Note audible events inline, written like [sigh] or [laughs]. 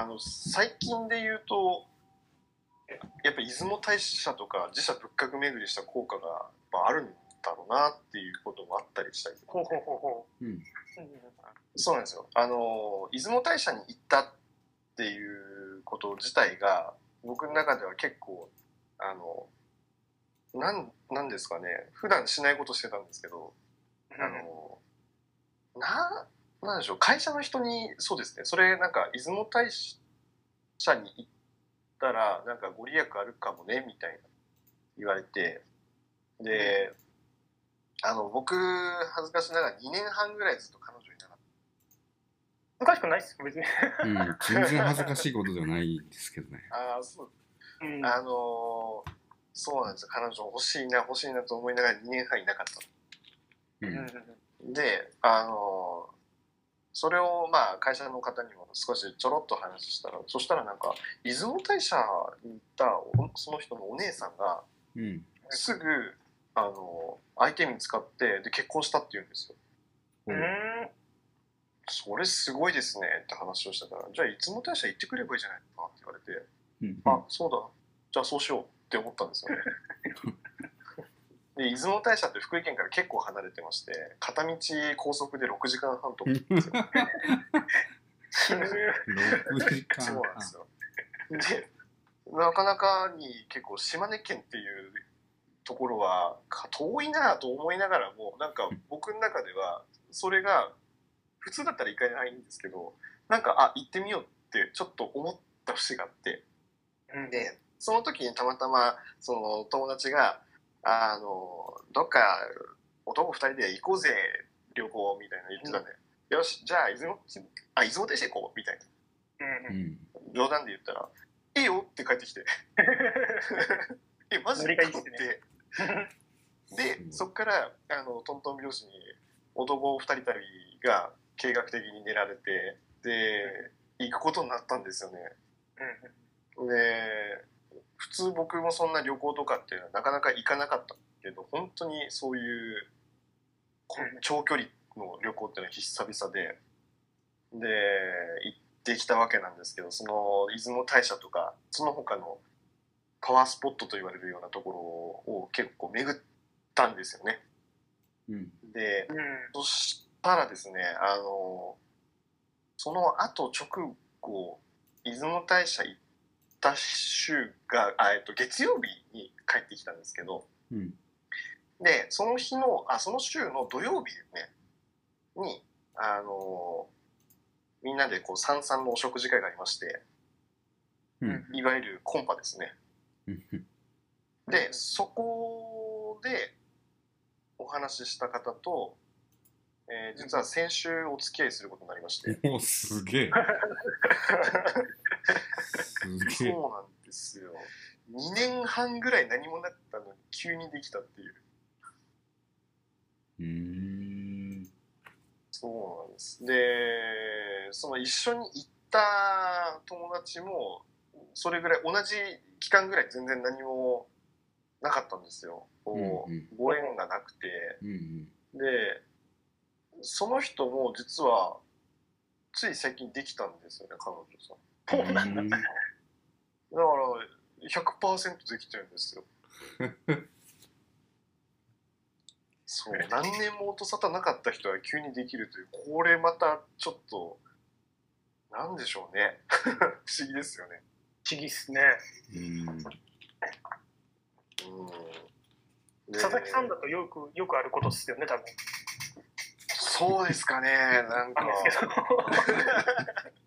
あの最近で言うとやっぱ出雲大社とか自社仏閣巡りした効果がやっぱあるんだろうなっていうこともあったりしたりほうほうほうほう。うん。うんそうなんですよ。あの出雲大社に行ったっていうこと自体が僕の中では結構あのなんなんですかね。普段しないことしてたんですけどあのななんでしょう会社の人にそうですね。それなんか出雲大社に行ったらなんかご利益あるかもねみたいな言われてであの僕恥ずかしながら2年半ぐらいずっと彼女いなかっ難しくないっすよ、別に。うん、全然恥ずかしいことじゃないんですけどね。た [laughs] ああそう。うん。あのそうなんですよ。彼女欲しいな欲しいなと思いながら2年半いなかった。ううんうんん。であのそれをまあ会社の方にも少しちょろっと話したらそしたらなんか出雲大社に行ったおその人のお姉さんがうん。すぐあの相手見つかってで結婚したって言うんですよ。うん。うん。それすごいですねって話をしてたらじゃあ出雲大社行ってくればいいじゃないかって言われてうん。あそうだ。じゃあそうしようって思ったんですよね [laughs] で出雲大社って福井県から結構離れてまして片道高速で6時間半とかなんですよ。6時間 [laughs] そうなんですよ。で、なかなかに結構島根県っていうところはか遠いなと思いながらも、なんか僕の中ではそれが普通だったら行かないんですけど、なんかあ、行ってみようってちょっと思った節があって、うん。で、その時にたまたまその友達が、あの、どっか男二人で行こうぜ、旅行みたいな言ってたんで、よし、じゃあ出雲、あ、出雲大社行こうみたいな。うんうん。うん。冗談で言ったら「いいよ」って帰ってきて「[laughs] えマジで?」って。でうん。そっからあのトントン拍子に男二人旅が計画的に練られてで行くことになったんですよね。で普通僕もそんな旅行とかっていうのはなかなか行かなかったけど本当にそういう長距離の旅行っていうのは久々でで行ってきたわけなんですけどその出雲大社とかその他のパワースポットと言われるようなところを結構巡ったんですよね。うん。でうんそしたらですねあのその後直後出雲大社行った週があ、えっと、月曜日に帰ってきたんですけどうん。でその日のあその週の土曜日ねにあのみんなでこう三々のお食事会がありましてうん。いわゆるコンパですねうん。でそこでお話しした方と、えー実は先週お付き合いすることになりましておすげえ。[laughs] そうなんですよ。2年半ぐらい何もなかったのに急にできたっていう。うーん。そうなんです。でその一緒に行った友達もそれぐらい同じ期間ぐらい全然何もなかったんですよ。こう、うん。うんご縁がなくて。うんうん。でその人も実はつい最近できたんですよね彼女さん。そうなん。だうんだから100%できてるんですよ [laughs] そう何年も音沙汰なかった人は急にできるというこれまたちょっとなんでしょうね [laughs] 不思議ですよね不思議っすね。うん。うんで佐々木さんだとよく、よくあることっすよね、多分。そうですかねなんかなんですけど。[laughs]